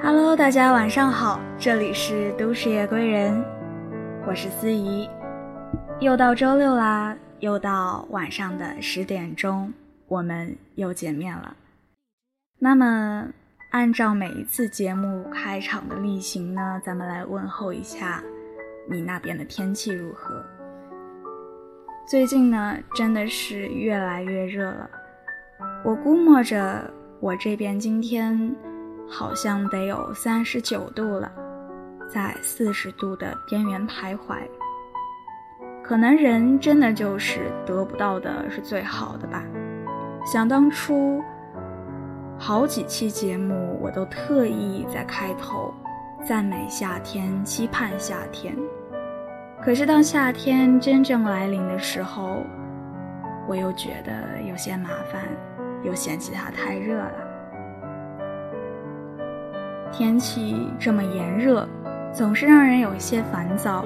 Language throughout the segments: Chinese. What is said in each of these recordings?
Hello，大家晚上好，这里是都市夜归人，我是思怡，又到周六啦，又到晚上的十点钟，我们又见面了。那么，按照每一次节目开场的例行呢，咱们来问候一下你那边的天气如何？最近呢，真的是越来越热了，我估摸着我这边今天。好像得有三十九度了，在四十度的边缘徘徊。可能人真的就是得不到的是最好的吧。想当初，好几期节目我都特意在开头赞美夏天，期盼夏天。可是当夏天真正来临的时候，我又觉得有些麻烦，又嫌弃它太热了。天气这么炎热，总是让人有一些烦躁，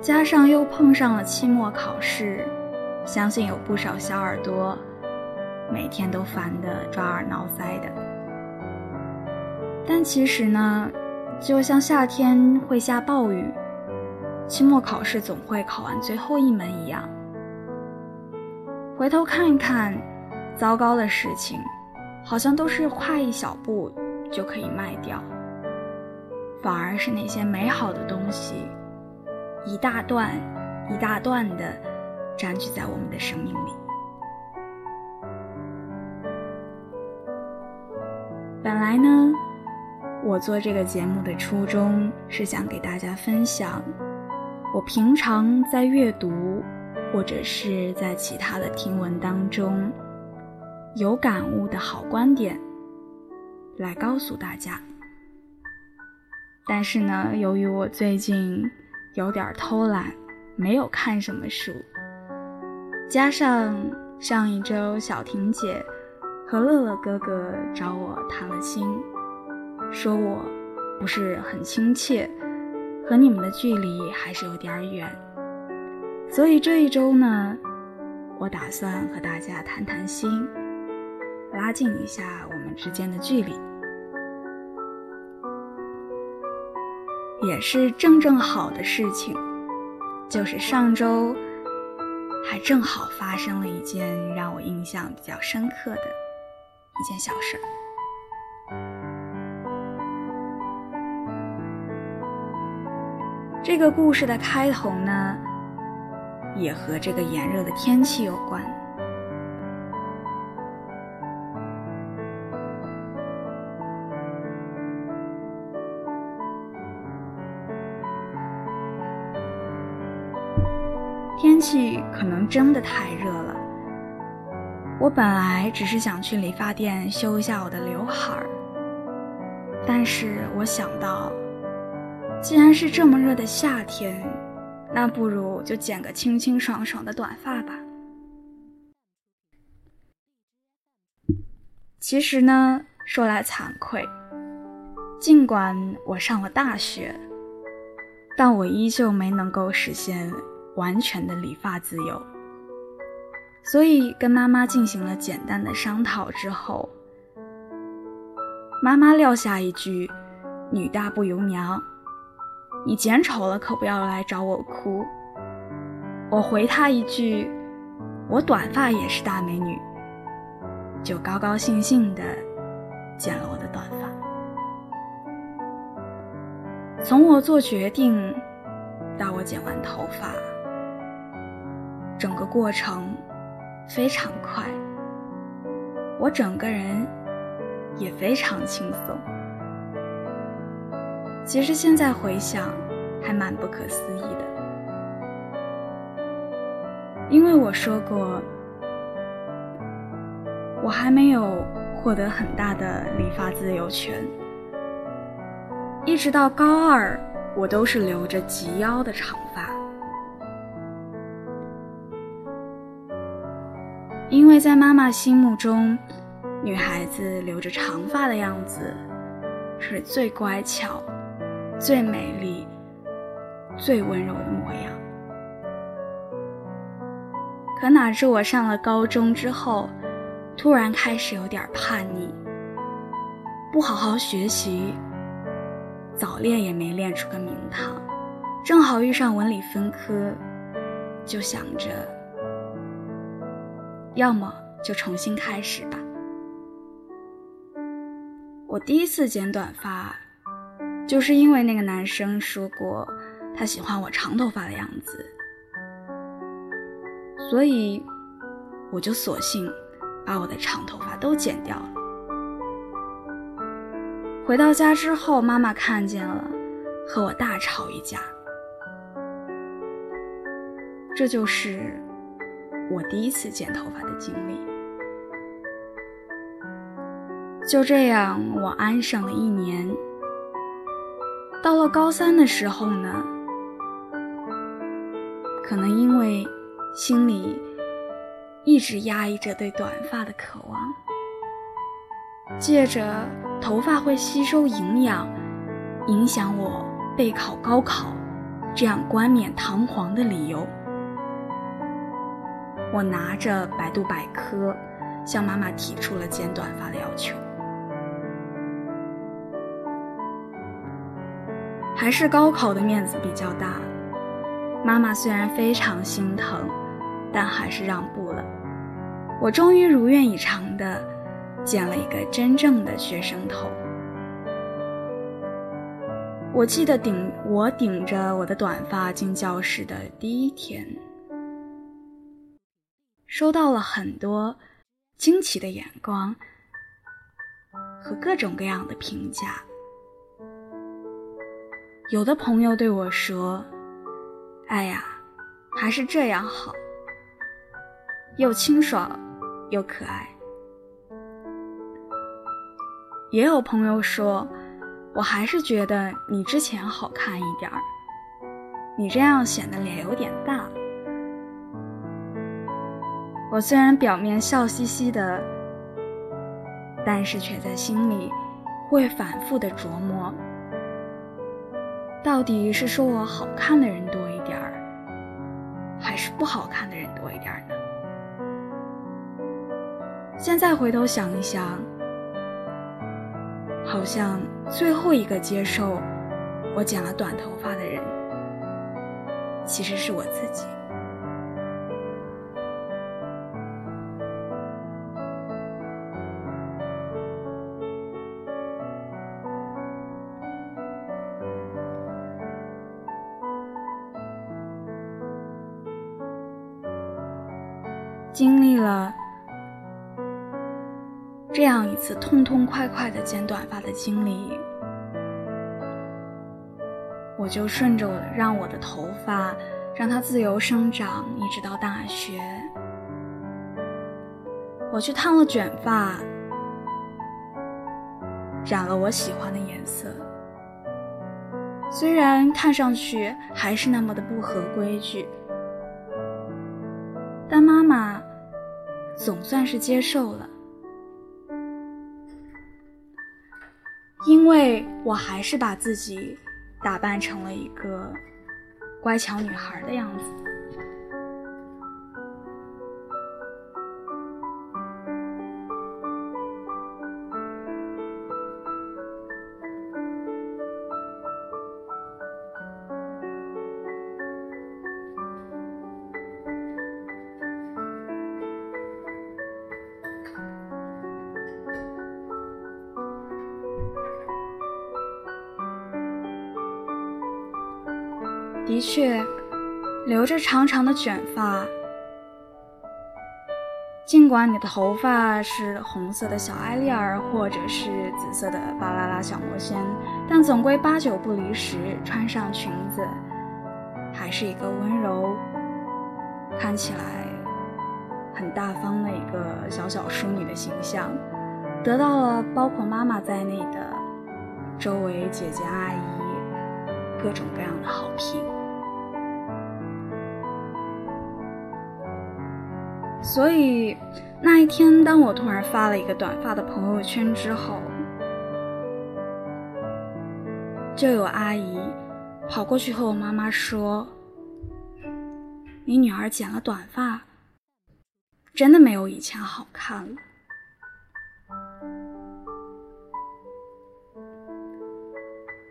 加上又碰上了期末考试，相信有不少小耳朵每天都烦得抓耳挠腮的。但其实呢，就像夏天会下暴雨，期末考试总会考完最后一门一样，回头看一看，糟糕的事情，好像都是跨一小步。就可以卖掉，反而是那些美好的东西，一大段一大段的占据在我们的生命里。本来呢，我做这个节目的初衷是想给大家分享我平常在阅读或者是在其他的听闻当中有感悟的好观点。来告诉大家，但是呢，由于我最近有点偷懒，没有看什么书，加上上一周小婷姐和乐乐哥哥找我谈了心，说我不是很亲切，和你们的距离还是有点远，所以这一周呢，我打算和大家谈谈心。拉近一下我之间的距离，也是正正好的事情。就是上周，还正好发生了一件让我印象比较深刻的一件小事儿。这个故事的开头呢，也和这个炎热的天气有关。天气可能真的太热了。我本来只是想去理发店修一下我的刘海儿，但是我想到，既然是这么热的夏天，那不如就剪个清清爽爽的短发吧。其实呢，说来惭愧，尽管我上了大学，但我依旧没能够实现。完全的理发自由，所以跟妈妈进行了简单的商讨之后，妈妈撂下一句：“女大不由娘，你剪丑了可不要来找我哭。”我回她一句：“我短发也是大美女。”就高高兴兴的剪了我的短发。从我做决定到我剪完头发。整个过程非常快，我整个人也非常轻松。其实现在回想，还蛮不可思议的。因为我说过，我还没有获得很大的理发自由权，一直到高二，我都是留着及腰的长发。在妈妈心目中，女孩子留着长发的样子是最乖巧、最美丽、最温柔的模样。可哪知我上了高中之后，突然开始有点叛逆，不好好学习，早恋也没练出个名堂，正好遇上文理分科，就想着，要么就重新开始吧。我第一次剪短发，就是因为那个男生说过他喜欢我长头发的样子，所以我就索性把我的长头发都剪掉了。回到家之后，妈妈看见了，和我大吵一架。这就是我第一次剪头发的经历。就这样，我安生了一年。到了高三的时候呢，可能因为心里一直压抑着对短发的渴望，借着。头发会吸收营养，影响我备考高考，这样冠冕堂皇的理由，我拿着百度百科，向妈妈提出了剪短发的要求。还是高考的面子比较大，妈妈虽然非常心疼，但还是让步了。我终于如愿以偿的。剪了一个真正的学生头。我记得顶我顶着我的短发进教室的第一天，收到了很多惊奇的眼光和各种各样的评价。有的朋友对我说：“哎呀，还是这样好，又清爽又可爱。”也有朋友说，我还是觉得你之前好看一点儿，你这样显得脸有点大。我虽然表面笑嘻嘻的，但是却在心里会反复的琢磨，到底是说我好看的人多一点儿，还是不好看的人多一点儿呢？现在回头想一想。好像最后一个接受我剪了短头发的人，其实是我自己。经历了。这样一次痛痛快快的剪短发的经历，我就顺着我让我的头发让它自由生长，一直到大学。我去烫了卷发，染了我喜欢的颜色。虽然看上去还是那么的不合规矩，但妈妈总算是接受了。因为我还是把自己打扮成了一个乖巧女孩的样子。的确，留着长长的卷发，尽管你的头发是红色的小艾丽儿，或者是紫色的巴啦啦小魔仙，但总归八九不离十，穿上裙子，还是一个温柔、看起来很大方的一个小小淑女的形象，得到了包括妈妈在内的周围姐姐阿姨各种各样的好评。所以那一天，当我突然发了一个短发的朋友圈之后，就有阿姨跑过去和我妈妈说：“你女儿剪了短发，真的没有以前好看了。”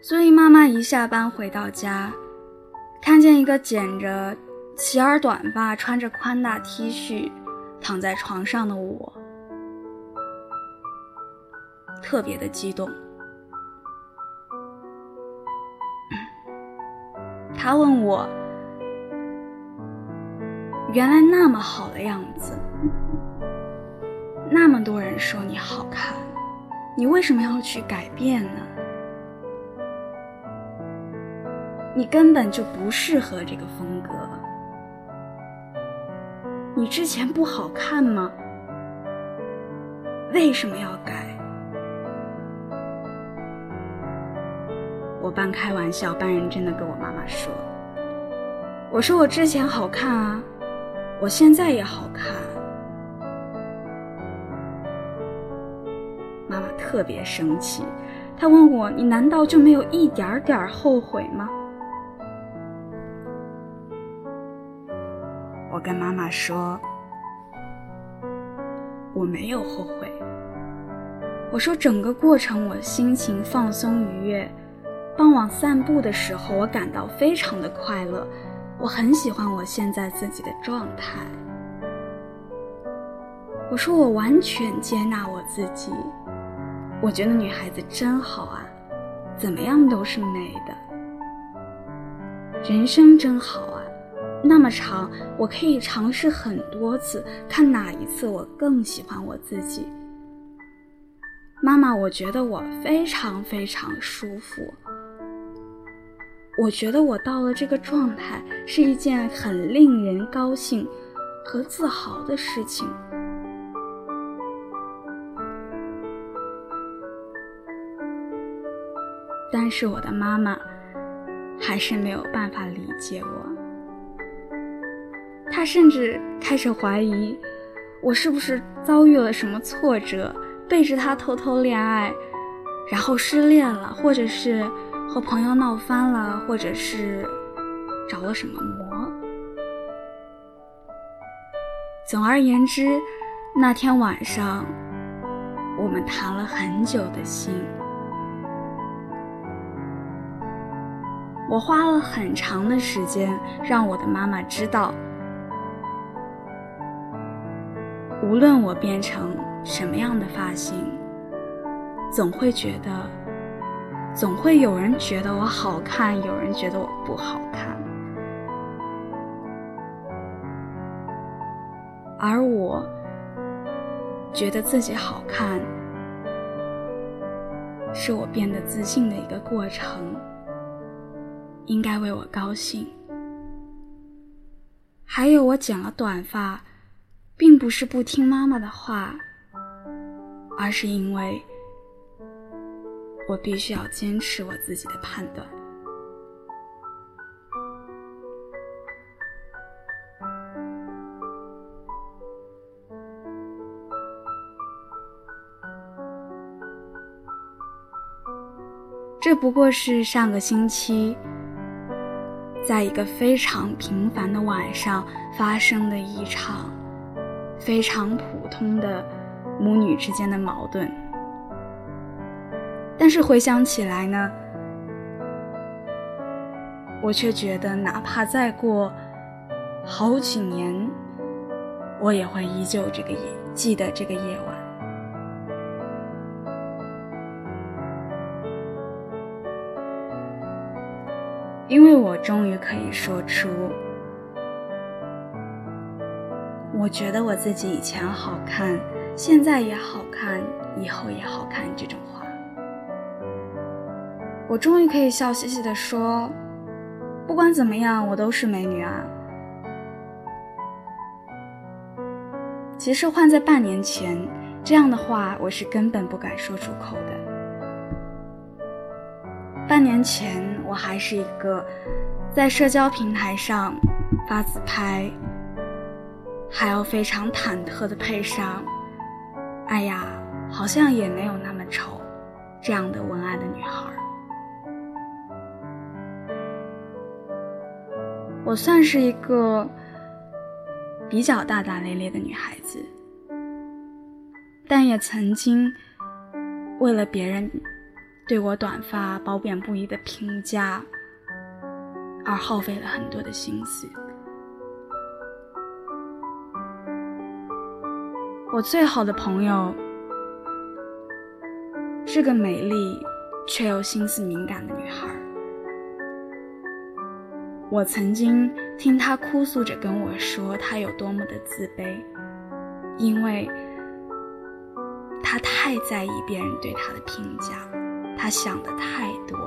所以妈妈一下班回到家，看见一个剪着齐耳短发、穿着宽大 T 恤躺在床上的我，特别的激动。他问我。原来那么好的样子，那么多人说你好看，你为什么要去改变呢？你根本就不适合这个风格。你之前不好看吗？为什么要改？我半开玩笑半认真的跟我妈妈说：“我说我之前好看啊。”我现在也好看，妈妈特别生气，她问我：“你难道就没有一点点后悔吗？”跟妈妈说：“我没有后悔。”我说：“整个过程我心情放松愉悦，傍晚散步的时候我感到非常的快乐。”我很喜欢我现在自己的状态。我说我完全接纳我自己，我觉得女孩子真好啊，怎么样都是美的。人生真好，那么长，我可以尝试很多次，看哪一次我更喜欢我自己。妈妈，我觉得我非常非常舒服。我觉得我到了这个状态是一件很令人高兴和自豪的事情，但是我的妈妈还是没有办法理解我，他甚至开始怀疑我是不是遭遇了什么挫折，背着他偷偷恋爱，然后失恋了，或者是。和朋友闹翻了，或者是着了什么魔。总而言之，那天晚上我们谈了很久的心。我花了很长的时间让我的妈妈知道，无论我变成什么样的发型，总会觉得。总会有人觉得我好看，有人觉得我不好看，而我觉得自己好看，是我变得自信的一个过程，应该为我高兴。还有，我剪了短发，并不是不听妈妈的话，而是因为。我必须要坚持我自己的判断。这不过是上个星期，在一个非常平凡的晚上发生的一场非常普通的母女之间的矛盾。但是回想起来呢，我却觉得，哪怕再过好几年，我也会依旧这个夜记得这个夜晚，因为我终于可以说出，我觉得我自己以前好看，现在也好看，以后也好看这种话。我终于可以笑嘻嘻地说：“不管怎么样，我都是美女啊。”其实换在半年前，这样的话我是根本不敢说出口的。半年前，我还是一个在社交平台上发自拍，还要非常忐忑的配上“哎呀，好像也没有那么丑”这样的文案的女孩。我算是一个比较大大咧咧的女孩子，但也曾经为了别人对我短发褒贬不一的评价而耗费了很多的心思。我最好的朋友是个美丽却又心思敏感的女孩。我曾经听她哭诉着跟我说，她有多么的自卑，因为她太在意别人对她的评价，她想的太多，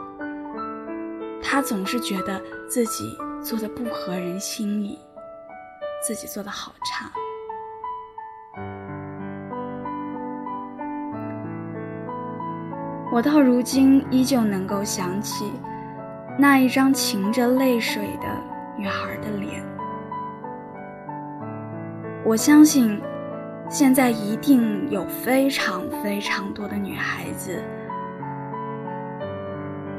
她总是觉得自己做的不合人心意，自己做的好差。我到如今依旧能够想起那一张噙着泪水的女孩的脸。我相信，现在一定有非常非常多的女孩子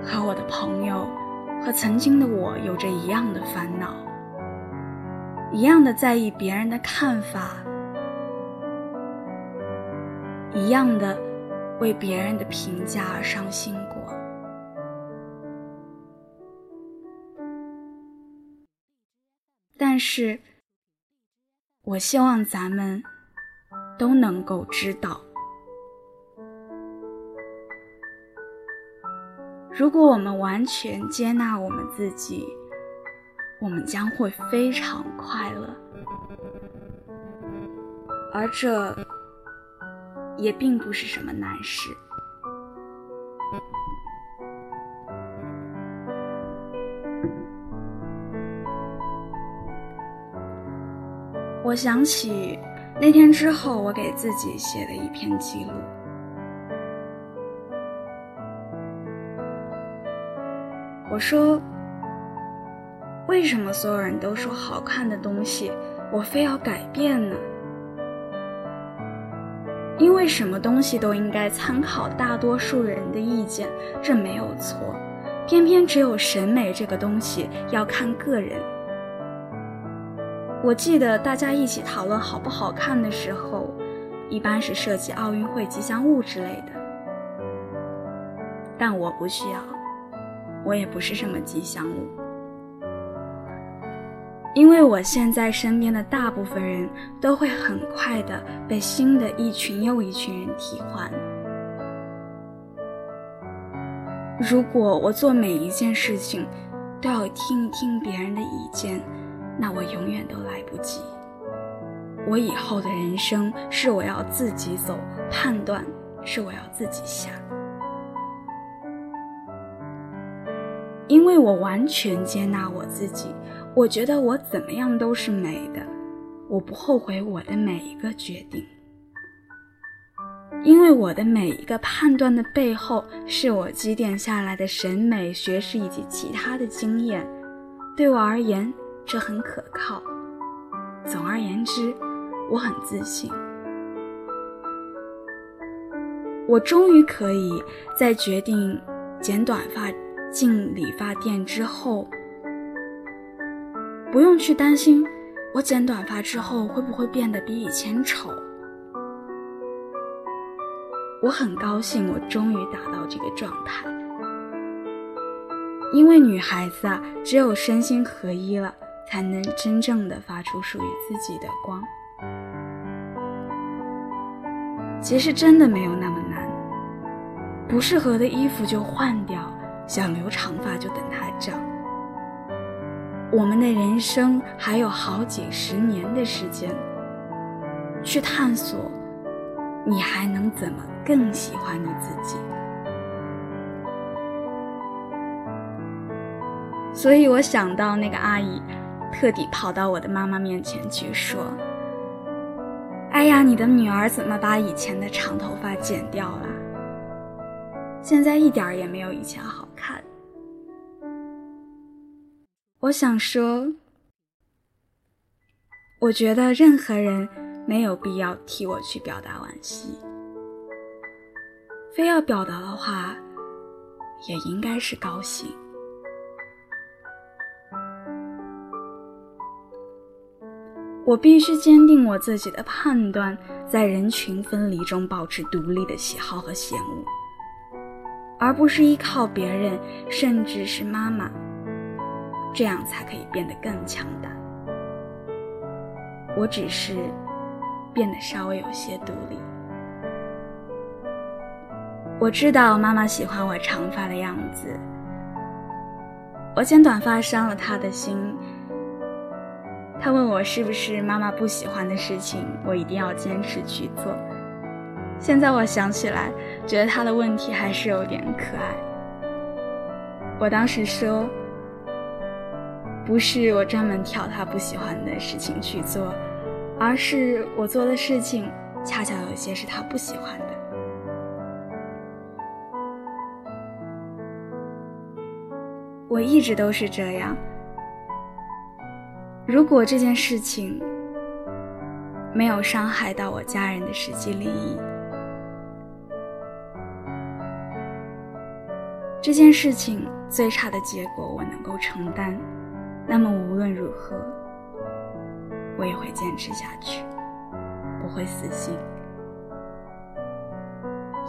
和我的朋友，和曾经的我有着一样的烦恼，一样的在意别人的看法，一样的。为别人的评价而伤心过，但是，我希望咱们都能够知道，如果我们完全接纳我们自己，我们将会非常快乐，而这。也并不是什么难事。我想起那天之后，我给自己写了一篇记录。我说：“为什么所有人都说好看的东西，我非要改变呢？”因为什么东西都应该参考大多数人的意见，这没有错。偏偏只有审美这个东西要看个人。我记得大家一起讨论好不好看的时候，一般是涉及奥运会吉祥物之类的。但我不需要，我也不是什么吉祥物。因为我现在身边的大部分人都会很快的被新的一群又一群人替换。如果我做每一件事情都要听一听别人的意见，那我永远都来不及。我以后的人生是我要自己走，判断是我要自己下。因为我完全接纳我自己，我觉得我怎么样都是美的，我不后悔我的每一个决定。因为我的每一个判断的背后，是我积淀下来的审美、学识以及其他的经验，对我而言，这很可靠。总而言之，我很自信。我终于可以在决定剪短发。进理发店之后，不用去担心我剪短发之后会不会变得比以前丑。我很高兴，我终于达到这个状态，因为女孩子啊，只有身心合一了，才能真正的发出属于自己的光。其实真的没有那么难，不适合的衣服就换掉。想留长发就等它长。我们的人生还有好几十年的时间，去探索，你还能怎么更喜欢你自己？所以我想到那个阿姨，特地跑到我的妈妈面前去说：“哎呀，你的女儿怎么把以前的长头发剪掉了？现在一点也没有以前好。”看，我想说，我觉得任何人没有必要替我去表达惋惜，非要表达的话，也应该是高兴。我必须坚定我自己的判断，在人群分离中保持独立的喜好和嫌恶。而不是依靠别人，甚至是妈妈，这样才可以变得更强大。我只是变得稍微有些独立。我知道妈妈喜欢我长发的样子，我剪短发伤了她的心。她问我是不是妈妈不喜欢的事情，我一定要坚持去做。现在我想起来，觉得她的问题还是有点可爱。我当时说，不是我专门挑他不喜欢的事情去做，而是我做的事情恰巧有些是他不喜欢的。我一直都是这样。如果这件事情没有伤害到我家人的实际利益，这件事情最差的结果我能够承担，那么无论如何，我也会坚持下去，不会死心，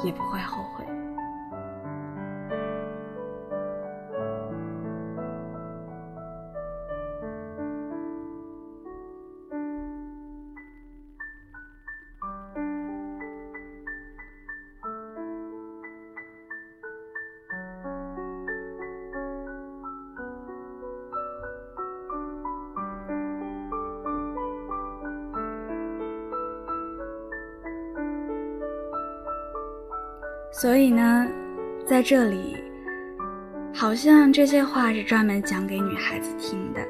也不会后悔。所以呢，在这里，好像这些话是专门讲给女孩子听的，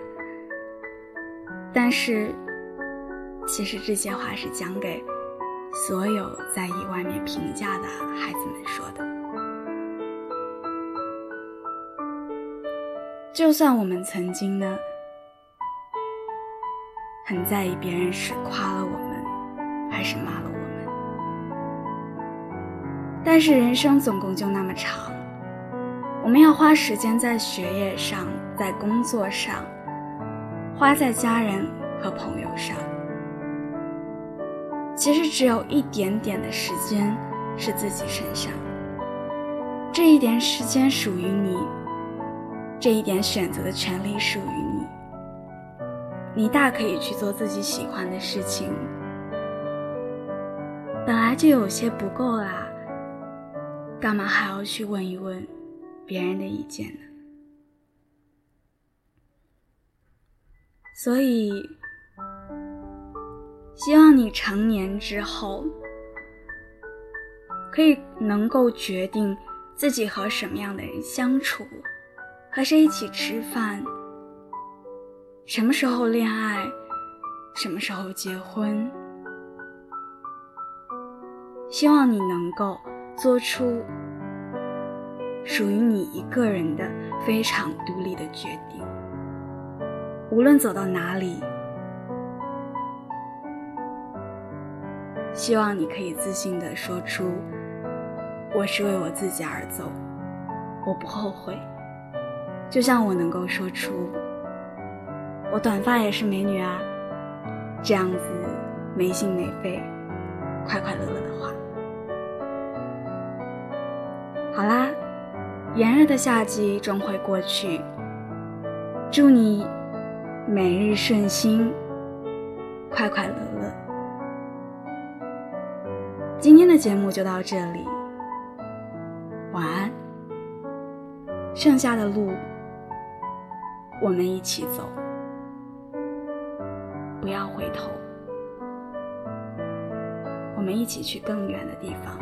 但是，其实这些话是讲给所有在意外面评价的孩子们说的。就算我们曾经呢，很在意别人是夸了我们，还是骂了我们。但是人生总共就那么长，我们要花时间在学业上，在工作上，花在家人和朋友上。其实只有一点点的时间是自己身上，这一点时间属于你，这一点选择的权利属于你。你大可以去做自己喜欢的事情，本来就有些不够啦。干嘛还要去问一问别人的意见呢？所以，希望你成年之后，可以能够决定自己和什么样的人相处，和谁一起吃饭，什么时候恋爱，什么时候结婚。希望你能够。做出属于你一个人的非常独立的决定，无论走到哪里，希望你可以自信的说出：“我是为我自己而走，我不后悔。”就像我能够说出：“我短发也是美女啊。”这样子没心没肺、快快乐乐的话。炎热的夏季终会过去。祝你每日顺心，快快乐乐。今天的节目就到这里，晚安。剩下的路，我们一起走，不要回头。我们一起去更远的地方。